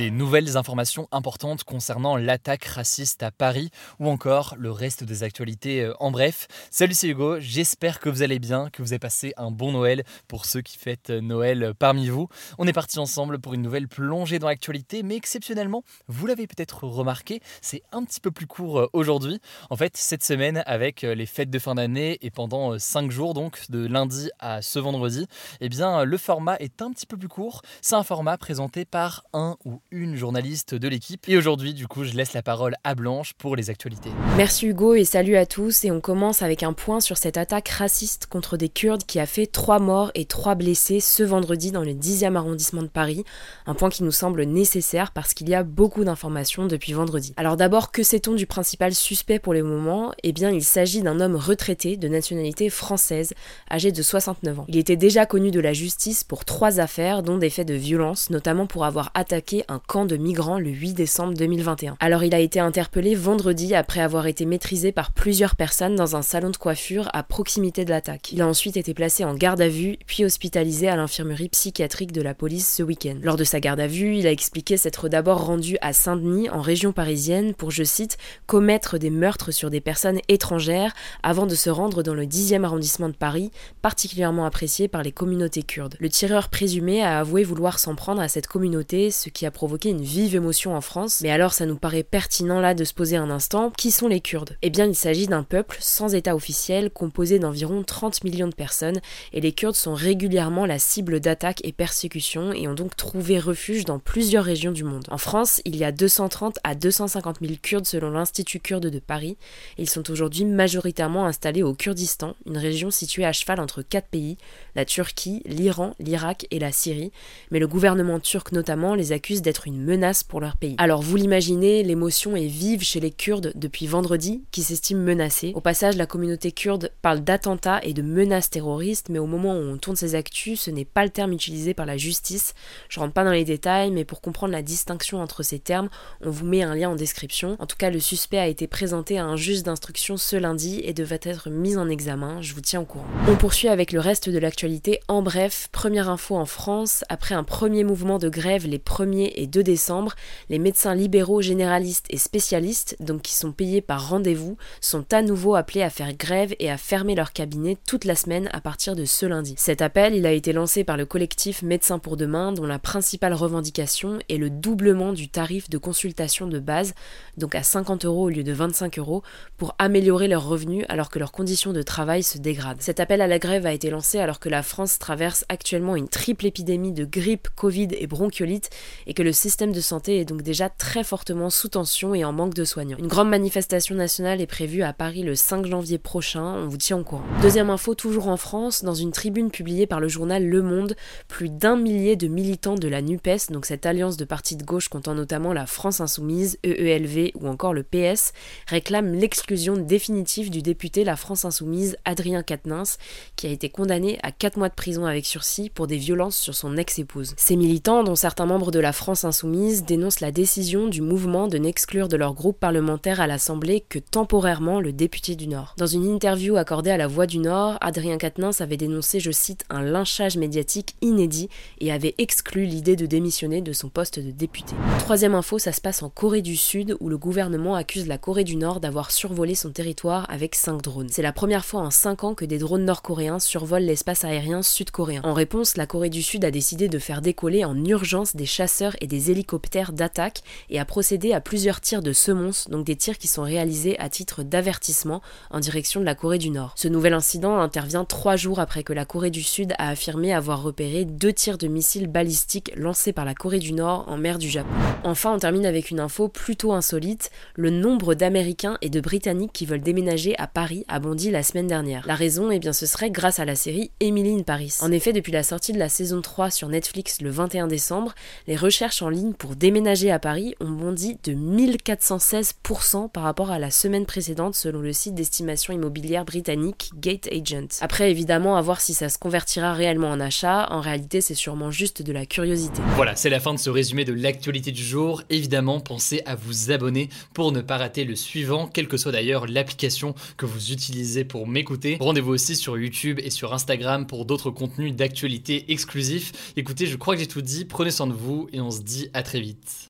Des nouvelles informations importantes concernant l'attaque raciste à Paris ou encore le reste des actualités euh, en bref. Salut c'est Hugo, j'espère que vous allez bien, que vous avez passé un bon Noël pour ceux qui fêtent euh, Noël parmi vous. On est parti ensemble pour une nouvelle plongée dans l'actualité, mais exceptionnellement, vous l'avez peut-être remarqué, c'est un petit peu plus court euh, aujourd'hui. En fait, cette semaine, avec les fêtes de fin d'année et pendant 5 jours, donc de lundi à ce vendredi, eh bien le format est un petit peu plus court. C'est un format présenté par un ou une journaliste de l'équipe. Et aujourd'hui, du coup, je laisse la parole à Blanche pour les actualités. Merci Hugo et salut à tous. Et on commence avec un point sur cette attaque raciste contre des Kurdes qui a fait 3 morts et 3 blessés ce vendredi dans le 10e arrondissement de Paris. Un point qui nous semble nécessaire parce qu'il y a beaucoup d'informations depuis vendredi. Alors d'abord, que sait-on du principal suspect pour le moment? Eh bien, il s'agit d'un homme retraité de nationalité française, âgé de 69 ans. Il était déjà connu de la justice pour trois affaires, dont des faits de violence, notamment pour avoir attaqué un camp de migrants le 8 décembre 2021. Alors il a été interpellé vendredi après avoir été maîtrisé par plusieurs personnes dans un salon de coiffure à proximité de l'attaque. Il a ensuite été placé en garde à vue, puis hospitalisé à l'infirmerie psychiatrique de la police ce week-end. Lors de sa garde à vue, il a expliqué s'être d'abord rendu à Saint-Denis, en région parisienne, pour, je cite, commettre des meurtres sur des personnes étrangères avant de se rendre dans le 10e arrondissement de Paris, particulièrement apprécié par les communautés kurdes. Le tireur présumé a avoué vouloir s'en prendre à cette communauté, ce qui a provoqué une vive émotion en France. Mais alors ça nous paraît pertinent là de se poser un instant, qui sont les Kurdes? Eh bien il s'agit d'un peuple sans état officiel composé d'environ 30 millions de personnes et les Kurdes sont régulièrement la cible d'attaques et persécutions et ont donc trouvé refuge dans plusieurs régions du monde. En France, il y a 230 à 250 000 Kurdes selon l'Institut kurde de Paris. Ils sont aujourd'hui majoritairement installés au Kurdistan, une région située à cheval entre quatre pays, la Turquie, l'Iran, l'Irak et la Syrie. Mais le gouvernement turc notamment les accuse d'être une menace pour leur pays. Alors vous l'imaginez, l'émotion est vive chez les Kurdes depuis vendredi, qui s'estiment menacés. Au passage, la communauté kurde parle d'attentats et de menaces terroristes, mais au moment où on tourne ces actus, ce n'est pas le terme utilisé par la justice. Je rentre pas dans les détails, mais pour comprendre la distinction entre ces termes, on vous met un lien en description. En tout cas, le suspect a été présenté à un juge d'instruction ce lundi et devrait être mis en examen. Je vous tiens au courant. On poursuit avec le reste de l'actualité. En bref, première info en France, après un premier mouvement de grève les 1er et 2 décembre, les médecins libéraux généralistes et spécialistes, donc qui sont payés par rendez-vous, sont à nouveau appelés à faire grève et à fermer leur cabinet toute la semaine à partir de ce lundi. Cet appel, il a été lancé par le collectif Médecins pour demain, dont la principale revendication est le doublement du tarif de consultation de base, donc à 50 euros au lieu de 25 euros, pour améliorer leurs revenus alors que leurs conditions de travail se dégradent. Cet appel à la grève a été lancé alors que la France traverse actuellement une triple épidémie de grippe, Covid et bronchiolite et que le système de santé est donc déjà très fortement sous tension et en manque de soignants. Une grande manifestation nationale est prévue à Paris le 5 janvier prochain, on vous tient au courant. Deuxième info, toujours en France, dans une tribune publiée par le journal Le Monde, plus d'un millier de militants de la NUPES, donc cette alliance de partis de gauche comptant notamment la France Insoumise, EELV ou encore le PS, réclament l'exclusion définitive du député La France Insoumise Adrien Quatennens, qui a été condamné à 4 mois de prison avec sursis pour des violences sur son ex-épouse. Ces militants, dont certains membres de la France Insoumise, dénoncent la décision du mouvement de n'exclure de leur groupe parlementaire à l'Assemblée que temporairement le député du Nord. Dans une interview accordée à la Voix du Nord, Adrien Quatennens avait dénoncé, je cite, un lynchage médiatique inédit et avait exclu l'idée de démissionner de son poste de député. Troisième info, ça se passe en Corée du Sud où le gouvernement accuse la Corée du Nord d'avoir survolé son territoire avec 5 drones. C'est la première fois en 5 ans que des drones nord-coréens survolent l'espace aérien sud-coréen. En réponse, la Corée du Sud a décidé de faire décoller en urgence des chasseurs et des hélicoptères d'attaque et a procédé à plusieurs tirs de semonce, donc des tirs qui sont réalisés à titre d'avertissement en direction de la Corée du Nord. Ce nouvel incident intervient trois jours après que la Corée du Sud a affirmé avoir repéré deux tirs de missiles balistiques lancés par la Corée du Nord en mer du Japon. Enfin, on termine avec une info plutôt insolite. Le nombre d'Américains et de Britanniques qui veulent déménager à Paris a bondi la semaine dernière. La raison, eh bien, ce serait grâce à la série Emily in Paris. En effet, depuis la sortie de la saison 3 sur Netflix le 21 décembre, les recherches en ligne pour déménager à Paris ont bondi de 1416% par rapport à la semaine précédente selon le site d'estimation immobilière britannique Gate Agent. Après, évidemment, à voir si ça se convertira réellement en achat, en réalité, c'est sûrement juste de la curiosité. Voilà, c'est la fin de ce résumé de l'actualité du jour. Évidemment, pensez à vous abonner pour ne pas rater le suivant, quelle que soit d'ailleurs l'application que vous utilisez pour m'écouter. Rendez-vous aussi sur YouTube et sur Instagram pour d'autres contenus d'actualité exclusifs. Écoutez, je crois que j'ai tout dit, prenez soin de vous et on se dit à très vite.